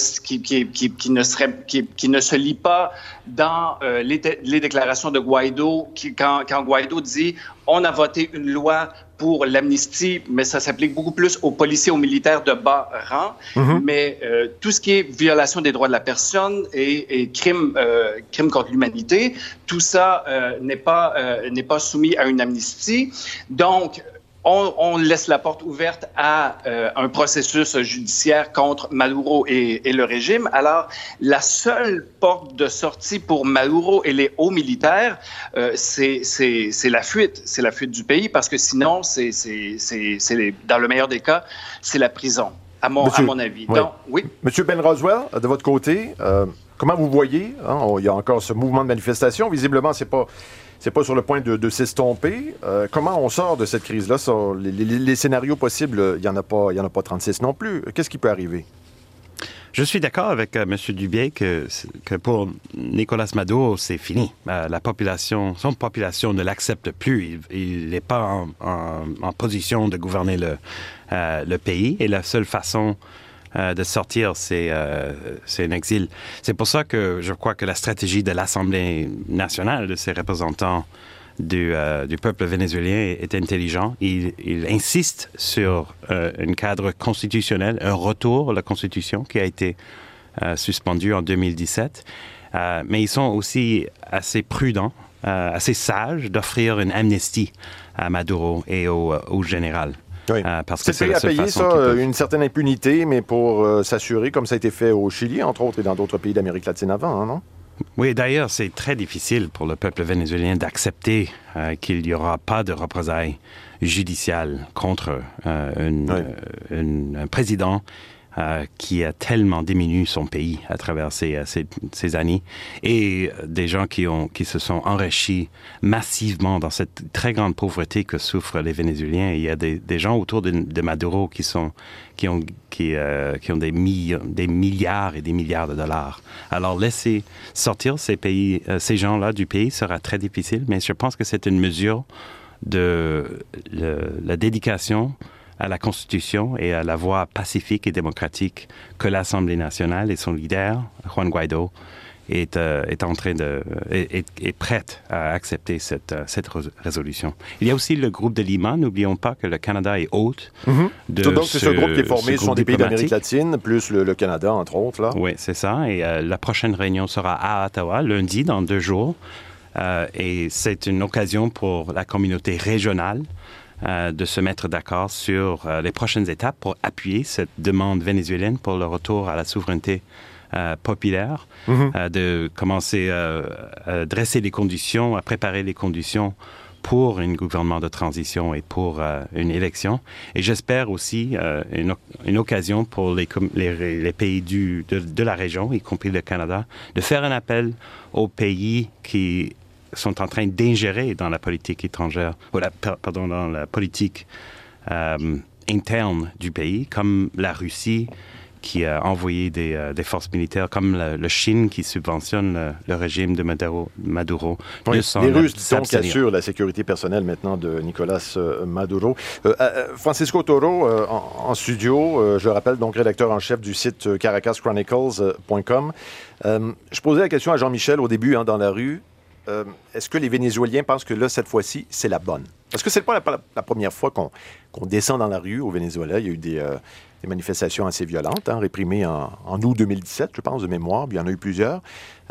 se lit pas dans les, les, déclarations de Guaido, qui, quand, quand Guaido dit on a voté une loi pour l'amnistie, mais ça s'applique beaucoup plus aux policiers, aux militaires de bas rang. Mm-hmm. Mais euh, tout ce qui est violation des droits de la personne et, et crime, euh, crime contre l'humanité, tout ça euh, n'est pas n'est pas soumis à une amnistie. Donc on, laisse la porte ouverte à euh, un processus judiciaire contre Maduro et, le régime. Alors, la seule porte de sortie pour Maduro et les hauts militaires, euh, c'est la fuite. C'est la fuite du pays parce que sinon, c'est dans le meilleur des cas, c'est la prison, à mon, à mon avis. Oui. Donc, oui. Monsieur Ben Roswell, de votre côté, euh, comment vous voyez, hein, il y a encore ce mouvement de manifestation, visiblement, c'est pas c'est pas sur le point de, s'estomper. Euh, comment on sort de cette crise-là? Les, scénarios possibles, il n'y en, a pas, en a pas 36 non plus. Qu'est-ce qui peut arriver? Je suis d'accord avec M. Dubier que, pour Nicolas Maduro, c'est fini. la population, son population ne l'accepte plus. Il n'est pas en, position de gouverner le, le pays et la seule façon de sortir, c'est un exil. C'est pour ça que je crois que la stratégie de l'Assemblée nationale, de ses représentants, euh, du, peuple vénézuélien est intelligent. Il, insiste sur euh, un cadre constitutionnel, un retour à la Constitution qui a été euh, suspendu en 2017. mais ils sont aussi assez prudents, assez sages d'offrir une amnistie à Maduro et au, général. Parce que c'est à payer ça, une certaine impunité, mais pour s'assurer, comme ça a été fait au Chili, entre autres, et dans d'autres pays d'Amérique latine avant, hein, non? Oui, d'ailleurs, c'est très difficile pour le peuple vénézuélien d'accepter euh, qu'il n'y aura pas de représailles judiciales contre euh, euh, un président qui a tellement diminué son pays à travers ces, ces, années et des gens qui, se sont enrichis massivement dans cette très grande pauvreté que souffrent les Vénézuéliens. Il y a des, gens autour de, Maduro qui, ont, des, milliards et des milliards de dollars. Alors, laisser sortir ces, ces gens-là du pays sera très difficile, mais je pense que c'est une mesure de la dédication à la Constitution et à la voie pacifique et démocratique que l'Assemblée nationale et son leader, Juan Guaido, est, euh, est en train de est, est, prête à accepter cette, euh, cette résolution. Il y a aussi le groupe de Lima. N'oublions pas que le Canada est hôte mm-hmm. de Donc c'est ce, groupe qui est formé ce sont des pays d'Amérique latine plus le, Canada entre autres là. Oui, c'est ça. Et euh, la prochaine réunion sera à Ottawa lundi dans deux jours. et c'est une occasion pour la communauté régionale euh, de se mettre d'accord sur euh, les prochaines étapes pour appuyer cette demande vénézuélienne pour le retour à la souveraineté euh, populaire, mhm. de commencer à dresser les conditions, à préparer les conditions pour un gouvernement de transition et pour une élection. Et j'espère aussi une, occasion pour les, les, pays du, de, de, la région, y compris le Canada, de faire un appel aux pays qui sont en train d'ingérer dans la politique étrangère, ou pardon, dans la politique euh, interne du pays, comme la Russie qui a envoyé des, euh, forces militaires, comme la, Chine qui subventionne le, régime de Maduro. Maduro les Russes, qui assurent la sécurité personnelle maintenant de Nicolas euh, Maduro. Francisco Toro, en, studio, je rappelle, donc rédacteur en chef du site caracaschronicles.com. je posais la question à Jean-Michel au début, hein, dans la rue. Euh, est-ce que les Vénézuéliens pensent que là, cette fois-ci, c'est la bonne? Parce que c'est pas la, première fois qu'on descend dans la rue au Venezuela. Il y a eu des, euh, manifestations assez violentes, hein, réprimées en, août 2017, je pense, de mémoire. il y en a eu plusieurs.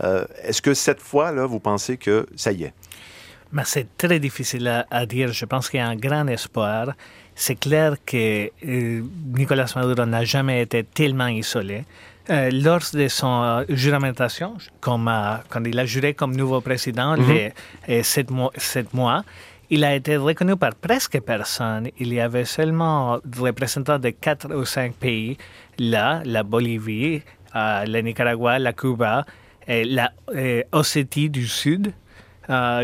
Euh, est-ce que cette fois-là, vous pensez que ça y est? Mais c'est très difficile à, dire. Je pense qu'il y a un grand espoir. C'est clair que Nicolas Maduro n'a jamais été tellement isolé. Euh, lors de son euh, juramentation, comme, euh, quand il a juré comme nouveau président, mm les sept mois, il a été reconnu par presque personne. Il y avait seulement des représentants de quatre ou cinq pays, là, la Bolivie, le Nicaragua, la Cuba, et la Ossétie du Sud,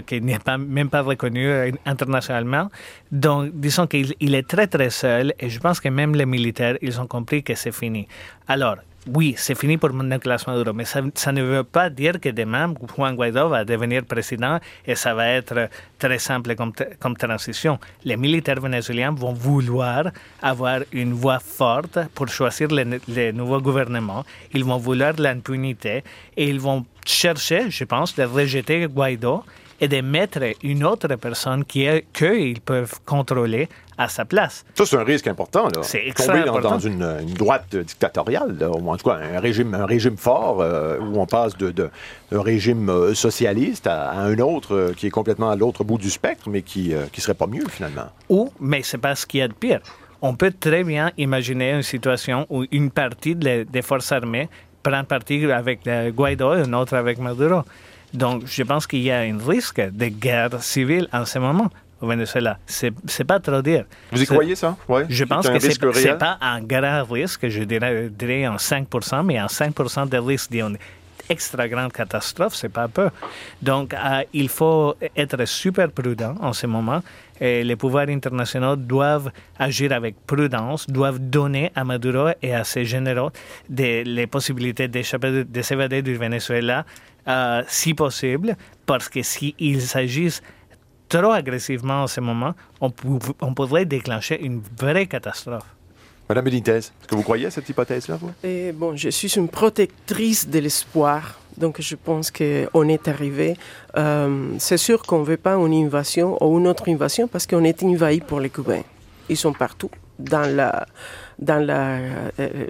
qui n'est pas, même pas reconnu internationalement. Donc, disons qu'il est très, très seul et je pense que même les militaires, ils ont compris que c'est fini. Alors, oui, c'est fini pour Nicolas Maduro, mais ça, ne veut pas dire que demain, Juan Guaido va devenir président et ça va être très simple comme, transition. Les militaires vénézuéliens vont vouloir avoir une voix forte pour choisir le, nouveau gouvernement. Ils vont vouloir l'impunité et ils vont chercher, je pense, de rejeter Guaido et de mettre une autre personne qu'ils peuvent contrôler à sa place. Ça, c'est un risque important. Là. C'est Tomber dans, dans une, droite dictatoriale, ou en tout cas un régime, un régime fort euh, où on passe d'un de, régime euh, socialiste à, un autre euh, qui est complètement à l'autre bout du spectre, mais qui ne serait pas mieux finalement. Ou, mais c'est pas ce qu'il y a de pire. On peut très bien imaginer une situation où une partie des forces armées prend parti avec Guaido et une autre avec Maduro. Donc, je pense qu'il y a un risque de guerre civile en ce moment au Venezuela. C'est, c'est pas trop dire. Vous y croyez ça? Ouais. Je pense que c'est, c'est pas un grand risque, je dirais, dirais en 5%, mais en 5% de risque extra grande catastrophe, c'est pas peu. Donc, euh, il faut être super prudent en ce moment. Et les pouvoirs internationaux doivent agir avec prudence, doivent donner à Maduro et à ses généraux des, les possibilités d'échapper, de s'évader du Venezuela euh, si possible, parce que s'ils s'agissent trop agressivement en ce moment, on, on pourrait déclencher une vraie catastrophe. Madame Benitez, est-ce que vous croyez à cette hypothèse-là, vous? Et bon, je suis une protectrice de l'espoir. Donc, je pense qu'on est arrivé. Euh, c'est sûr qu'on ne veut pas une invasion ou une autre invasion parce qu'on est envahi pour les Cubains. Ils sont partout dans la dans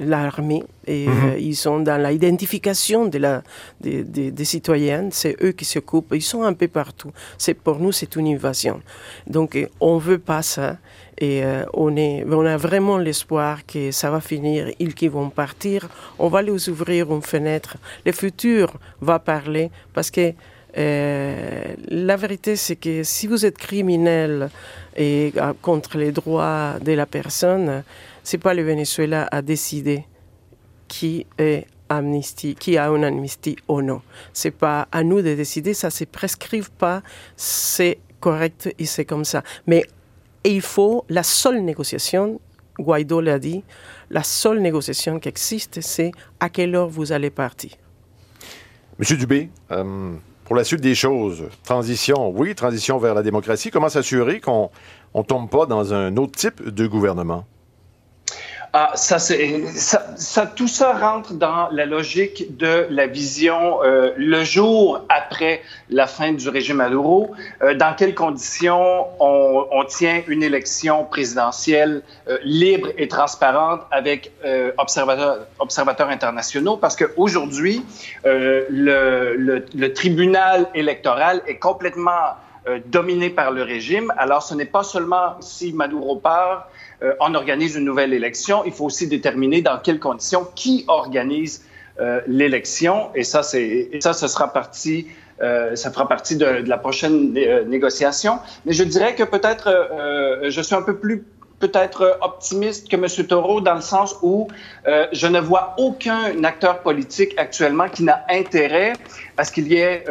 l'armée et Mhm. euh, ils sont dans l'identification de la, des, des, des citoyennes. C'est eux qui s'occupent. Ils sont un peu partout. C'est pour nous, c'est une invasion. Donc, euh, on veut pas ça. Et euh, on, est, on a vraiment l'espoir que ça va finir, ils qui vont partir, on va les ouvrir une fenêtre. Le futur va parler parce que euh, la vérité, c'est que si vous êtes criminel et euh, contre les droits de la personne, c'est pas le Venezuela à décider qui est amnistie, qui a une amnistie ou non. C'est pas à nous de décider, ça se prescrive pas, c'est correct et c'est comme ça. Mais il faut la seule négociation, Guaido l'a dit, la seule négociation qui existe, c'est à quelle heure vous allez partir. Monsieur Dubé, euh, pour la suite des choses, transition, oui, transition vers la démocratie, comment s'assurer qu'on ne tombe pas dans un autre type de gouvernement? Ah, ça, ça, ça, tout ça rentre dans la logique de la vision euh, le jour après la fin du régime Maduro. Euh, dans quelles conditions on, on, tient une élection présidentielle euh, libre et transparente avec euh, observateurs, observateurs internationaux? Parce qu'aujourd'hui, euh, le, le, le tribunal électoral est complètement euh, dominé par le régime. Alors, ce n'est pas seulement si Maduro part, euh, on organise une nouvelle élection, il faut aussi déterminer dans quelles conditions, qui organise euh, l'élection. Et ça, ça, ce sera partie, euh, ça fera partie de, la prochaine négociation. Mais je dirais que peut-être, je suis un peu plus peut-être optimiste que M. Taureau dans le sens où je ne vois aucun acteur politique actuellement qui n'a intérêt à ce qu'il y ait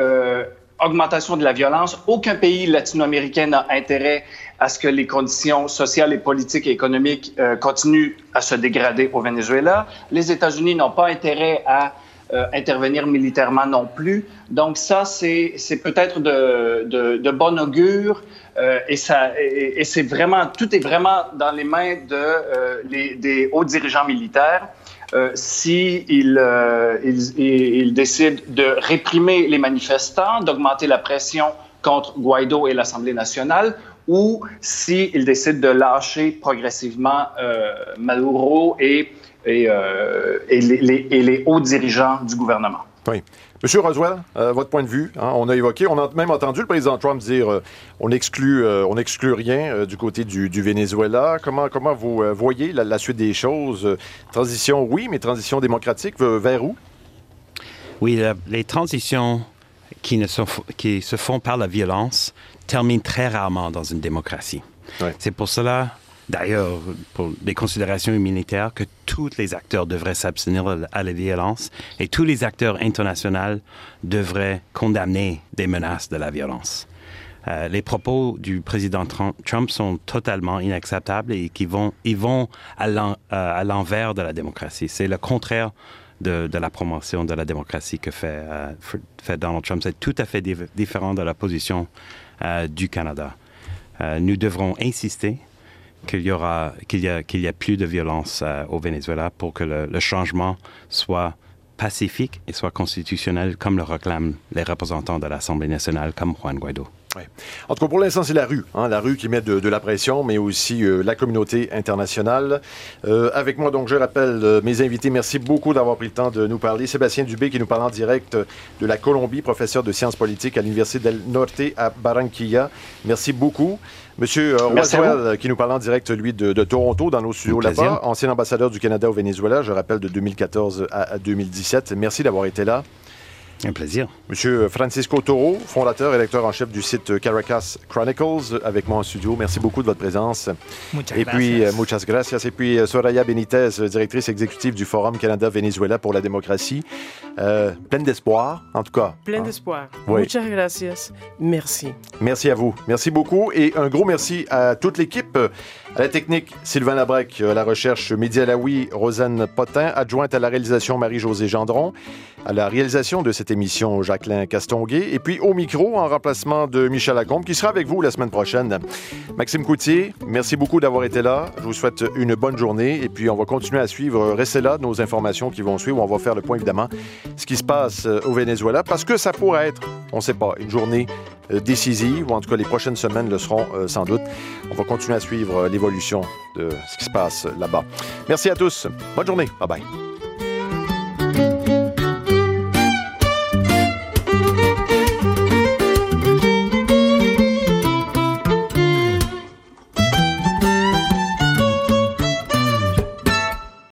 augmentation de la violence. Aucun pays latino-américain n'a intérêt à ce que les conditions sociales et politiques et économiques euh, continuent à se dégrader au Venezuela. Les États-Unis n'ont pas intérêt à euh, intervenir militairement non plus. Donc ça, c'est peut-être de, de, de, bon augure euh, et, ça, et, et c'est vraiment, tout est vraiment dans les mains de, euh, les, des hauts dirigeants militaires. Euh, si euh, il, il, décide de réprimer les manifestants, d'augmenter la pression contre Guaido et l'Assemblée nationale, ou s'il il décide de lâcher progressivement euh, Maduro et, et, euh, et, les, et, les, hauts dirigeants du gouvernement. Oui. Monsieur Roswell, euh, votre point de vue, hein, on a évoqué, on a même entendu le président Trump dire euh, on exclut, euh, on exclut rien du côté du, du, Venezuela. Comment, comment vous voyez la, la, suite des choses? Transition, oui, mais transition démocratique vers où? Oui, la, les transitions qui, ne sont, qui se font par la violence terminent très rarement dans une démocratie. Ouais. C'est pour cela d'ailleurs, pour des considérations militaires, que tous les acteurs devraient s'abstenir à la violence et tous les acteurs internationaux devraient condamner des menaces de la violence. Euh, les propos du président Trump sont totalement inacceptables et qui vont, ils vont à l'envers de la démocratie. C'est le contraire de, la promotion de la démocratie que fait, euh, Donald Trump. C'est tout à fait différent de la position euh, du Canada. nous devrons insister qu'il y aura qu'il y a qu'il y a plus de violence euh, au Venezuela pour que le, changement soit pacifique et soit constitutionnel comme le réclament les représentants de l'Assemblée nationale comme Juan Guaido. En tout cas, pour l'instant, c'est la rue. Hein, la rue qui met de, de, la pression, mais aussi euh, la communauté internationale. Euh, avec moi, donc, je rappelle euh, mes invités. Merci beaucoup d'avoir pris le temps de nous parler. Sébastien Dubé, qui nous parle en direct de la Colombie, professeur de sciences politiques à l'Université del Norte à Barranquilla. Merci beaucoup. Monsieur Roswell, qui nous parle en direct, lui, de, de Toronto, dans nos studios là-bas, ancien ambassadeur du Canada au Venezuela, je rappelle, de 2014 à, à 2017. Merci d'avoir été là. Un plaisir. Monsieur Francisco Toro, fondateur et lecteur en chef du site Caracas Chronicles, avec moi en studio. Merci beaucoup de votre présence. Muchas et puis, gracias. euh, muchas gracias. Et puis, euh, Soraya Benitez, euh, directrice exécutive du Forum Canada-Venezuela pour la démocratie. Euh, pleine d'espoir, en tout cas. Plein Hein? d'espoir. Oui. Muchas gracias. Merci. Merci à vous. Merci beaucoup. Et un gros merci à toute l'équipe. euh, À la technique, Sylvain Labrec. À la recherche, Mehdi Alaoui, Rosanne Potin. Adjointe à la réalisation, Marie-Josée Gendron. À la réalisation de cette émission, Jacqueline Castonguay. Et puis au micro, en remplacement de Michel Lacombe, qui sera avec vous la semaine prochaine. Maxime Coutier, merci beaucoup d'avoir été là. Je vous souhaite une bonne journée. Et puis on va continuer à suivre. Restez là, nos informations qui vont suivre. On va faire le point, évidemment, ce qui se passe euh, au Venezuela, parce que ça pourrait être, on ne sait pas, une journée euh, décisive, ou en tout cas les prochaines semaines le seront euh, sans doute. On va continuer à suivre l'évolution de ce qui se passe là-bas. Merci à tous. Bonne journée. Bye bye.